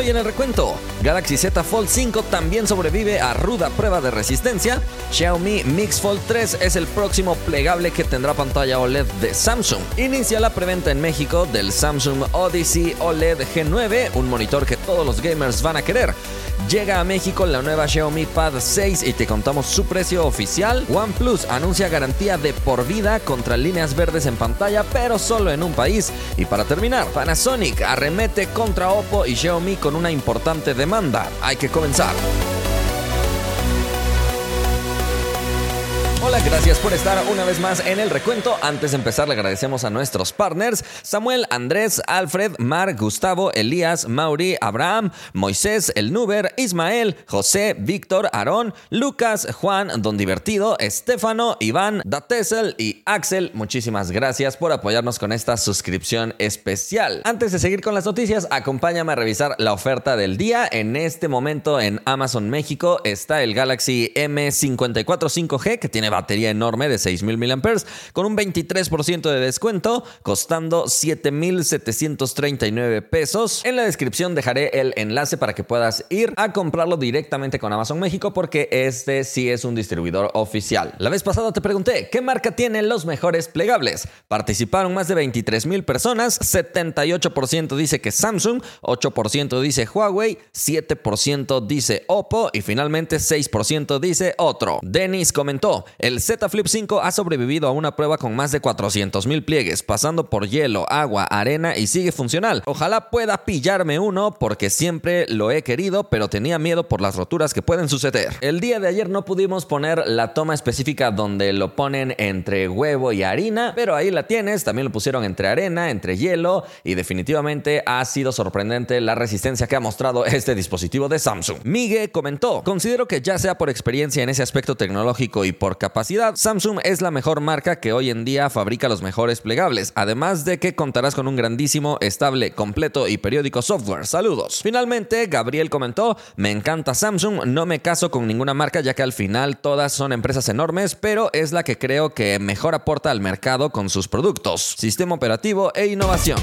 Hoy en el recuento, Galaxy Z Fold 5 también sobrevive a ruda prueba de resistencia. Xiaomi Mix Fold 3 es el próximo plegable que tendrá pantalla OLED de Samsung. Inicia la preventa en México del Samsung Odyssey OLED G9, un monitor que todos los gamers van a querer. Llega a México la nueva Xiaomi Pad 6 y te contamos su precio oficial. OnePlus anuncia garantía de por vida contra líneas verdes en pantalla, pero solo en un país. Y para terminar, Panasonic arremete contra Oppo y Xiaomi con una importante demanda. Hay que comenzar. Hola, gracias por estar una vez más en el recuento. Antes de empezar, le agradecemos a nuestros partners: Samuel, Andrés, Alfred, Mar, Gustavo, Elías, Mauri, Abraham, Moisés, El Nuber, Ismael, José, Víctor, Aarón, Lucas, Juan, Don Divertido, Estefano, Iván, Datesel y Axel. Muchísimas gracias por apoyarnos con esta suscripción especial. Antes de seguir con las noticias, acompáñame a revisar la oferta del día. En este momento en Amazon México está el Galaxy M54 5G que tiene batería enorme de 6000 mAh con un 23% de descuento, costando 7739 pesos. En la descripción dejaré el enlace para que puedas ir a comprarlo directamente con Amazon México porque este sí es un distribuidor oficial. La vez pasada te pregunté, ¿qué marca tiene los mejores plegables? Participaron más de 23 mil personas, 78% dice que Samsung, 8% dice Huawei, 7% dice Oppo y finalmente 6% dice otro. Dennis comentó, Z Flip 5 ha sobrevivido a una prueba con más de 400.000 pliegues, pasando por hielo, agua, arena y sigue funcional. Ojalá pueda pillarme uno porque siempre lo he querido, pero tenía miedo por las roturas que pueden suceder. El día de ayer no pudimos poner la toma específica donde lo ponen entre huevo y harina, pero ahí la tienes, también lo pusieron entre arena, entre hielo y definitivamente ha sido sorprendente la resistencia que ha mostrado este dispositivo de Samsung. Migue comentó, considero que ya sea por experiencia en ese aspecto tecnológico y por capacidad, Samsung es la mejor marca que hoy en día fabrica los mejores plegables, además de que contarás con un grandísimo, estable, completo y periódico software. Saludos. Finalmente, Gabriel comentó, me encanta Samsung, no me caso con ninguna marca ya que al final todas son empresas enormes, pero es la que creo que mejor aporta al mercado con sus productos, sistema operativo e innovación.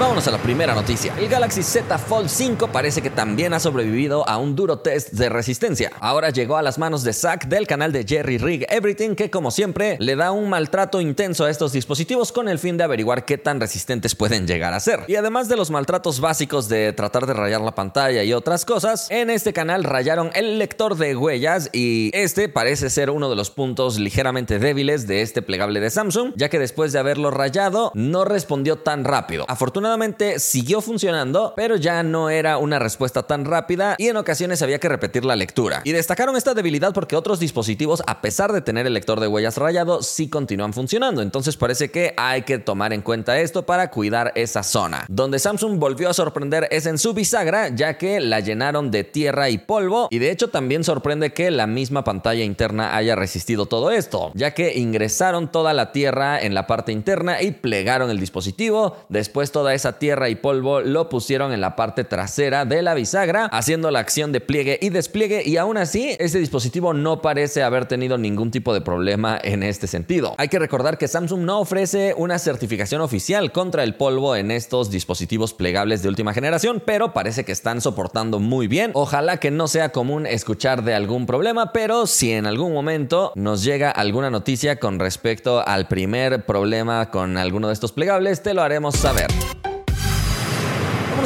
Vámonos a la primera noticia. El Galaxy Z Fold 5 parece que también ha sobrevivido a un duro test de resistencia. Ahora llegó a las manos de Zack del canal de Jerry Rig Everything que como siempre le da un maltrato intenso a estos dispositivos con el fin de averiguar qué tan resistentes pueden llegar a ser. Y además de los maltratos básicos de tratar de rayar la pantalla y otras cosas, en este canal rayaron el lector de huellas y este parece ser uno de los puntos ligeramente débiles de este plegable de Samsung, ya que después de haberlo rayado no respondió tan rápido. Afortunadamente siguió funcionando, pero ya no era una respuesta tan rápida y en ocasiones había que repetir la lectura. Y destacaron esta debilidad porque otros dispositivos, a pesar de tener el lector de huellas rayado, sí continúan funcionando. Entonces parece que hay que tomar en cuenta esto para cuidar esa zona. Donde Samsung volvió a sorprender es en su bisagra, ya que la llenaron de tierra y polvo. Y de hecho también sorprende que la misma pantalla interna haya resistido todo esto, ya que ingresaron toda la tierra en la parte interna y plegaron el dispositivo. Después toda esa tierra y polvo lo pusieron en la parte trasera de la bisagra, haciendo la acción de pliegue y despliegue y aún así este dispositivo no parece haber tenido ningún tipo de problema en este sentido. Hay que recordar que Samsung no ofrece una certificación oficial contra el polvo en estos dispositivos plegables de última generación, pero parece que están soportando muy bien. Ojalá que no sea común escuchar de algún problema, pero si en algún momento nos llega alguna noticia con respecto al primer problema con alguno de estos plegables, te lo haremos saber.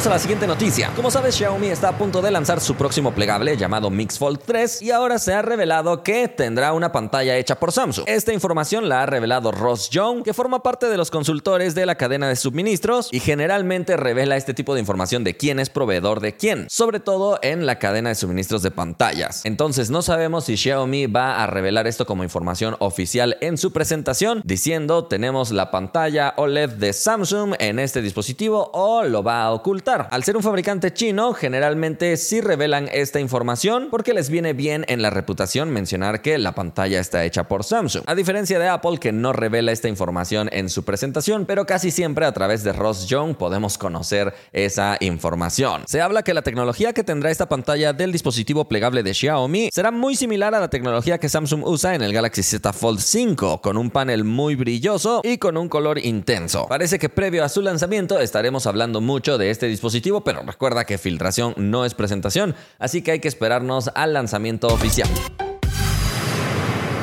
A la siguiente noticia. Como sabes, Xiaomi está a punto de lanzar su próximo plegable llamado Mix Fold 3 y ahora se ha revelado que tendrá una pantalla hecha por Samsung. Esta información la ha revelado Ross Young, que forma parte de los consultores de la cadena de suministros y generalmente revela este tipo de información de quién es proveedor de quién, sobre todo en la cadena de suministros de pantallas. Entonces no sabemos si Xiaomi va a revelar esto como información oficial en su presentación, diciendo tenemos la pantalla OLED de Samsung en este dispositivo o lo va a ocultar al ser un fabricante chino, generalmente sí revelan esta información porque les viene bien en la reputación mencionar que la pantalla está hecha por Samsung. A diferencia de Apple que no revela esta información en su presentación, pero casi siempre a través de Ross Young podemos conocer esa información. Se habla que la tecnología que tendrá esta pantalla del dispositivo plegable de Xiaomi será muy similar a la tecnología que Samsung usa en el Galaxy Z Fold 5, con un panel muy brilloso y con un color intenso. Parece que previo a su lanzamiento estaremos hablando mucho de este dispositivo dispositivo, pero recuerda que filtración no es presentación, así que hay que esperarnos al lanzamiento oficial.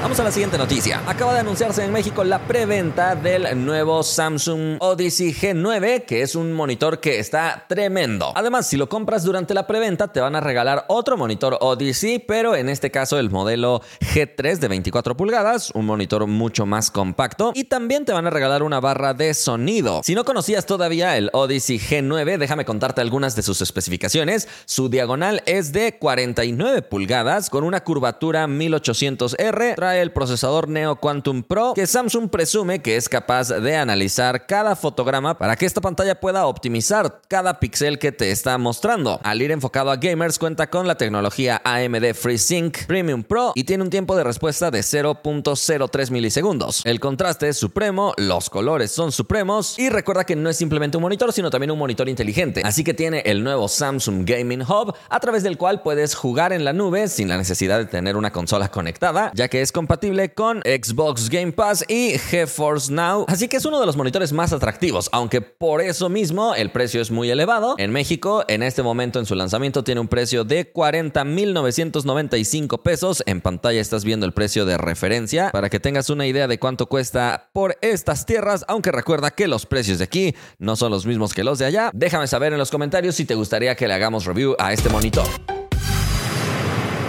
Vamos a la siguiente noticia. Acaba de anunciarse en México la preventa del nuevo Samsung Odyssey G9, que es un monitor que está tremendo. Además, si lo compras durante la preventa, te van a regalar otro monitor Odyssey, pero en este caso el modelo G3 de 24 pulgadas, un monitor mucho más compacto, y también te van a regalar una barra de sonido. Si no conocías todavía el Odyssey G9, déjame contarte algunas de sus especificaciones. Su diagonal es de 49 pulgadas con una curvatura 1800R el procesador Neo Quantum Pro que Samsung presume que es capaz de analizar cada fotograma para que esta pantalla pueda optimizar cada píxel que te está mostrando. Al ir enfocado a gamers cuenta con la tecnología AMD FreeSync Premium Pro y tiene un tiempo de respuesta de 0.03 milisegundos. El contraste es supremo, los colores son supremos y recuerda que no es simplemente un monitor sino también un monitor inteligente. Así que tiene el nuevo Samsung Gaming Hub a través del cual puedes jugar en la nube sin la necesidad de tener una consola conectada ya que es compatible con Xbox Game Pass y GeForce Now, así que es uno de los monitores más atractivos, aunque por eso mismo el precio es muy elevado. En México, en este momento en su lanzamiento tiene un precio de 40.995 pesos. En pantalla estás viendo el precio de referencia para que tengas una idea de cuánto cuesta por estas tierras, aunque recuerda que los precios de aquí no son los mismos que los de allá. Déjame saber en los comentarios si te gustaría que le hagamos review a este monitor.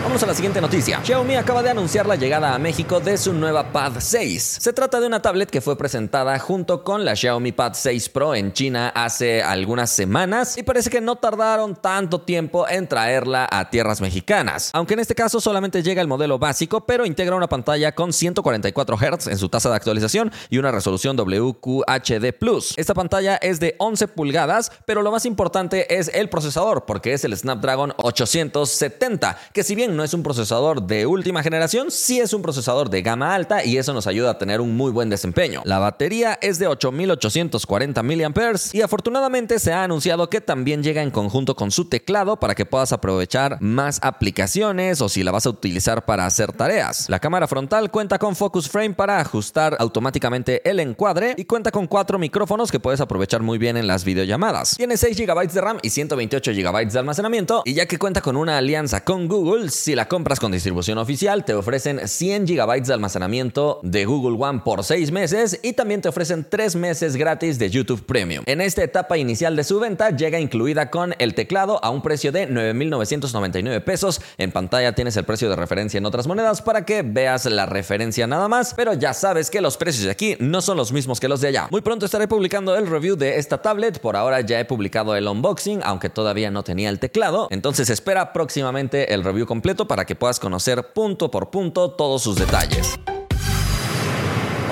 Vamos a la siguiente noticia. Xiaomi acaba de anunciar la llegada a México de su nueva Pad 6. Se trata de una tablet que fue presentada junto con la Xiaomi Pad 6 Pro en China hace algunas semanas y parece que no tardaron tanto tiempo en traerla a tierras mexicanas. Aunque en este caso solamente llega el modelo básico, pero integra una pantalla con 144 Hz en su tasa de actualización y una resolución WQHD+. Esta pantalla es de 11 pulgadas, pero lo más importante es el procesador, porque es el Snapdragon 870, que si bien no es un procesador de última generación, sí es un procesador de gama alta y eso nos ayuda a tener un muy buen desempeño. La batería es de 8840 mAh y afortunadamente se ha anunciado que también llega en conjunto con su teclado para que puedas aprovechar más aplicaciones o si la vas a utilizar para hacer tareas. La cámara frontal cuenta con focus frame para ajustar automáticamente el encuadre y cuenta con cuatro micrófonos que puedes aprovechar muy bien en las videollamadas. Tiene 6 GB de RAM y 128 GB de almacenamiento y ya que cuenta con una alianza con Google, si la compras con distribución oficial, te ofrecen 100 GB de almacenamiento de Google One por 6 meses y también te ofrecen 3 meses gratis de YouTube Premium. En esta etapa inicial de su venta llega incluida con el teclado a un precio de 9.999 pesos. En pantalla tienes el precio de referencia en otras monedas para que veas la referencia nada más, pero ya sabes que los precios de aquí no son los mismos que los de allá. Muy pronto estaré publicando el review de esta tablet, por ahora ya he publicado el unboxing, aunque todavía no tenía el teclado, entonces espera próximamente el review completo para que puedas conocer punto por punto todos sus detalles.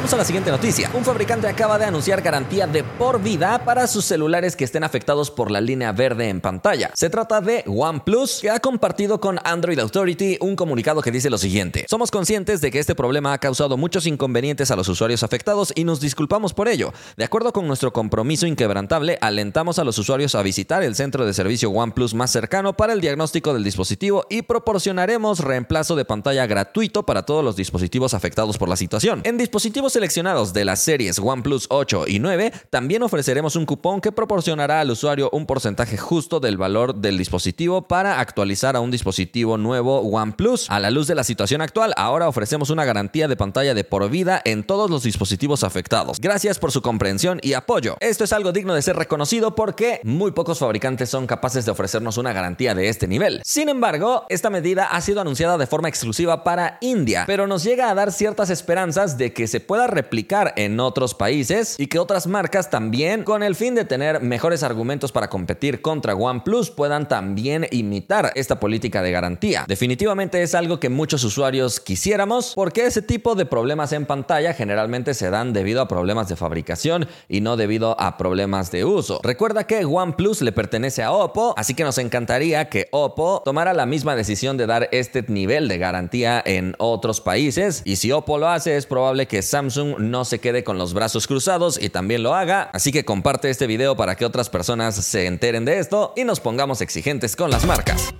Vamos a la siguiente noticia. Un fabricante acaba de anunciar garantía de por vida para sus celulares que estén afectados por la línea verde en pantalla. Se trata de OnePlus, que ha compartido con Android Authority un comunicado que dice lo siguiente. Somos conscientes de que este problema ha causado muchos inconvenientes a los usuarios afectados y nos disculpamos por ello. De acuerdo con nuestro compromiso inquebrantable, alentamos a los usuarios a visitar el centro de servicio OnePlus más cercano para el diagnóstico del dispositivo y proporcionaremos reemplazo de pantalla gratuito para todos los dispositivos afectados por la situación. En dispositivos seleccionados de las series OnePlus 8 y 9, también ofreceremos un cupón que proporcionará al usuario un porcentaje justo del valor del dispositivo para actualizar a un dispositivo nuevo OnePlus. A la luz de la situación actual, ahora ofrecemos una garantía de pantalla de por vida en todos los dispositivos afectados. Gracias por su comprensión y apoyo. Esto es algo digno de ser reconocido porque muy pocos fabricantes son capaces de ofrecernos una garantía de este nivel. Sin embargo, esta medida ha sido anunciada de forma exclusiva para India, pero nos llega a dar ciertas esperanzas de que se pueda replicar en otros países y que otras marcas también, con el fin de tener mejores argumentos para competir contra OnePlus, puedan también imitar esta política de garantía. Definitivamente es algo que muchos usuarios quisiéramos porque ese tipo de problemas en pantalla generalmente se dan debido a problemas de fabricación y no debido a problemas de uso. Recuerda que OnePlus le pertenece a Oppo, así que nos encantaría que Oppo tomara la misma decisión de dar este nivel de garantía en otros países y si Oppo lo hace es probable que Samsung Samsung no se quede con los brazos cruzados y también lo haga. Así que comparte este video para que otras personas se enteren de esto y nos pongamos exigentes con las marcas.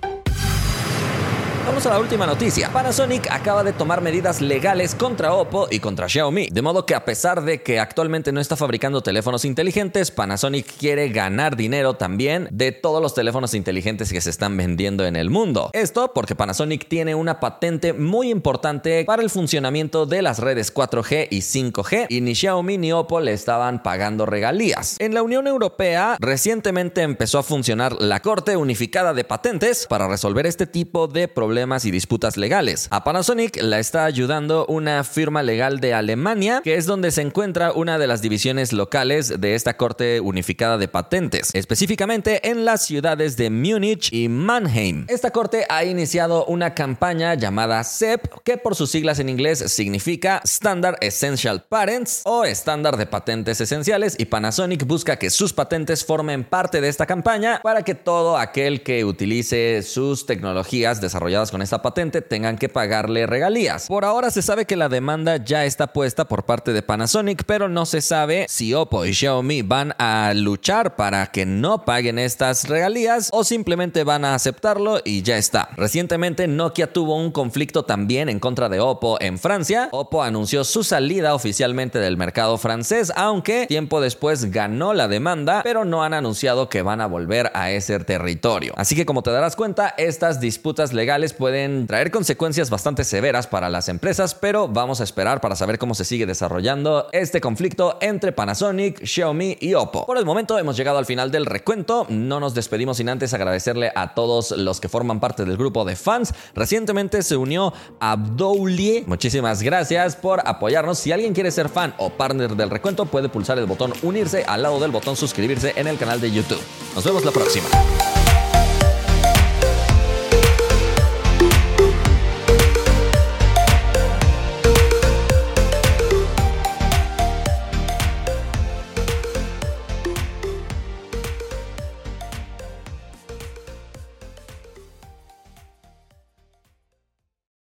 Vamos a la última noticia. Panasonic acaba de tomar medidas legales contra Oppo y contra Xiaomi. De modo que a pesar de que actualmente no está fabricando teléfonos inteligentes, Panasonic quiere ganar dinero también de todos los teléfonos inteligentes que se están vendiendo en el mundo. Esto porque Panasonic tiene una patente muy importante para el funcionamiento de las redes 4G y 5G y ni Xiaomi ni Oppo le estaban pagando regalías. En la Unión Europea recientemente empezó a funcionar la Corte Unificada de Patentes para resolver este tipo de problemas problemas y disputas legales. A Panasonic la está ayudando una firma legal de Alemania, que es donde se encuentra una de las divisiones locales de esta Corte Unificada de Patentes, específicamente en las ciudades de Múnich y Mannheim. Esta corte ha iniciado una campaña llamada SEP, que por sus siglas en inglés significa Standard Essential Patents o estándar de patentes esenciales, y Panasonic busca que sus patentes formen parte de esta campaña para que todo aquel que utilice sus tecnologías desarrolladas con esta patente tengan que pagarle regalías. Por ahora se sabe que la demanda ya está puesta por parte de Panasonic, pero no se sabe si Oppo y Xiaomi van a luchar para que no paguen estas regalías o simplemente van a aceptarlo y ya está. Recientemente Nokia tuvo un conflicto también en contra de Oppo en Francia. Oppo anunció su salida oficialmente del mercado francés, aunque tiempo después ganó la demanda, pero no han anunciado que van a volver a ese territorio. Así que como te darás cuenta, estas disputas legales pueden traer consecuencias bastante severas para las empresas, pero vamos a esperar para saber cómo se sigue desarrollando este conflicto entre Panasonic, Xiaomi y Oppo. Por el momento hemos llegado al final del recuento, no nos despedimos sin antes agradecerle a todos los que forman parte del grupo de fans. Recientemente se unió Abdoulie, muchísimas gracias por apoyarnos. Si alguien quiere ser fan o partner del recuento, puede pulsar el botón unirse al lado del botón suscribirse en el canal de YouTube. Nos vemos la próxima.